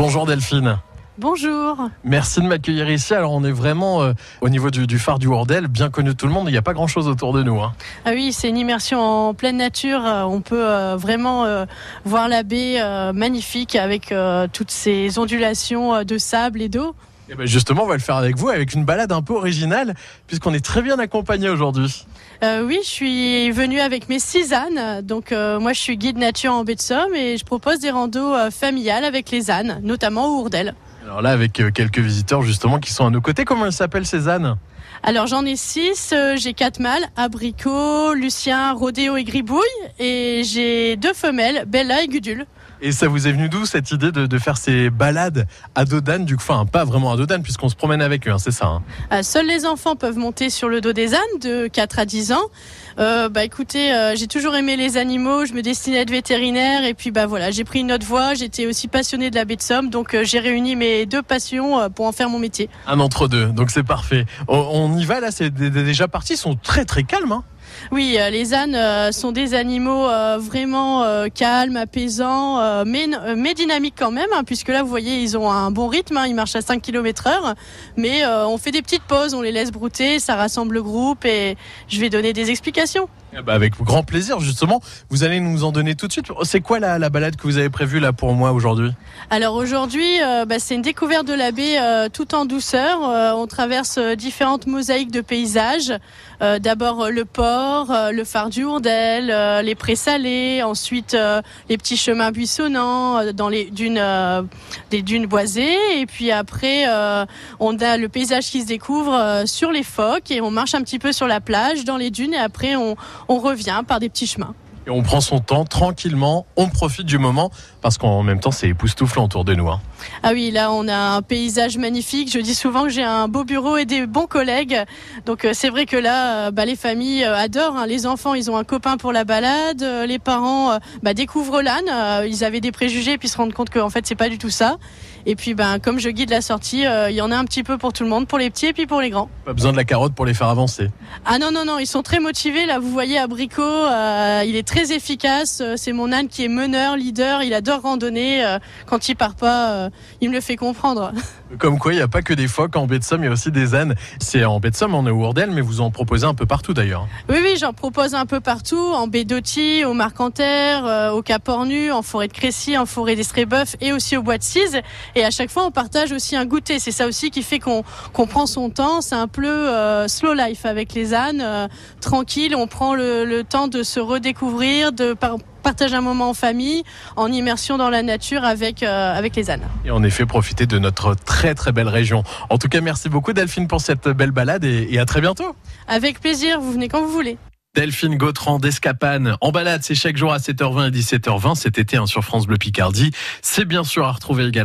Bonjour Delphine. Bonjour. Merci de m'accueillir ici. Alors on est vraiment euh, au niveau du, du, phare du Hourdel, bien connu de tout le monde. Il n'y a pas grand-chose autour de nous. Hein. Ah oui, c'est une immersion en pleine nature. Euh, on peut euh, vraiment euh, voir la baie magnifique avec toutes ces ondulations de sable et d'eau. Et ben justement, on va le faire avec vous, avec une balade un peu originale, puisqu'on est très bien accompagné aujourd'hui. Euh, oui, je suis venue avec mes six ânes. Donc moi, je suis guide nature en baie de Somme et je propose des randos familiales avec les ânes, notamment au Hourdel. Alors là, avec quelques visiteurs justement qui sont à nos côtés, comment ils s'appellent ces ânes? Alors j'en ai six, euh, j'ai quatre mâles, Abricot, Lucien, Rodéo et Gribouille, et j'ai deux femelles, Bella et Gudule. Et ça vous est venu d'où cette idée de, de, faire ces balades à dos d'âne du coup, Enfin, pas vraiment à dos d'âne puisqu'on se promène avec eux, hein, c'est ça hein? Euh, Seuls les enfants peuvent monter sur le dos des ânes de 4 à 10 ans. Euh, bah écoutez, euh, j'ai toujours aimé les animaux, je me destinais à être vétérinaire et puis bah voilà, j'ai pris une autre voie, j'étais aussi passionnée de la baie de Somme, donc euh, j'ai réuni mes deux passions pour en faire mon métier. Un entre deux, donc c'est parfait. On, on, y va là, c'est déjà parti, ils sont très très calmes. Hein oui, euh, les ânes euh, sont des animaux euh, vraiment calmes, apaisants, mais, mais dynamiques quand même, hein, puisque là, vous voyez, ils ont un bon rythme, hein, ils marchent à 5 km heure, mais on fait des petites pauses, on les laisse brouter, ça rassemble le groupe et je vais donner des explications. Eh ben, avec grand plaisir, justement. Vous allez nous en donner tout de suite. C'est quoi la, la, balade que vous avez prévue là pour moi aujourd'hui? Alors aujourd'hui, euh, bah, c'est une découverte de la baie euh, tout en douceur. Euh, on traverse différentes mosaïques de paysages. D'abord le port, le phare du Hourdel, les prés salés, ensuite les petits chemins buissonnants dans les dunes, des dunes boisées. Et puis après, on a le paysage qui se découvre sur les phoques et on marche un petit peu sur la plage, dans les dunes. Et après, on on revient par des petits chemins. Et on prend son temps tranquillement, on profite du moment parce qu'en même temps c'est époustouflant autour de nous. Hein. Ah oui, là on a un paysage magnifique. Je dis souvent que j'ai un beau bureau et des bons collègues. Donc euh, c'est vrai que là, euh, bah, les familles euh, adorent. Hein. Les enfants, ils ont un copain pour la balade. Les parents bah, découvrent l'âne. Ils avaient des préjugés puis se rendent compte qu'en fait c'est pas du tout ça. Et puis ben comme je guide la sortie, il y en a un petit peu pour tout le monde, pour les petits et puis pour les grands. Pas besoin de la carotte pour les faire avancer. Ah non non non, ils sont très motivés. Là vous voyez Abricot, euh, il est très efficace. C'est mon âne qui est meneur, leader. Il adore randonner. Quand il part pas, il me le fait comprendre. Comme quoi, il n'y a pas que des phoques en baie de Somme, il y a aussi des ânes. C'est en baie de Somme, on est au Hourdel, mais vous en proposez un peu partout d'ailleurs. Oui, oui, j'en propose un peu partout, en baie d'Auty, au Marcanterre, euh, au Cap Ornu, en forêt de Crécy, en forêt d'Estrébeuf et aussi au bois de Cise. Et à chaque fois, on partage aussi un goûter. C'est ça aussi qui fait qu'on qu prend son temps. C'est un peu euh, slow life avec les ânes, euh, tranquille. On prend le, le, temps de se redécouvrir, de par partager un moment en famille, en immersion dans la nature avec, euh, avec les ânes. Et en effet, profiter de notre très très belle région. En tout cas, merci beaucoup Delphine pour cette belle balade et, et à très bientôt. Avec plaisir, vous venez quand vous voulez. Delphine Gautran d'Escapane en balade, c'est chaque jour à 7h20 et 17h20 cet été hein, sur France Bleu Picardie. C'est bien sûr à retrouver également.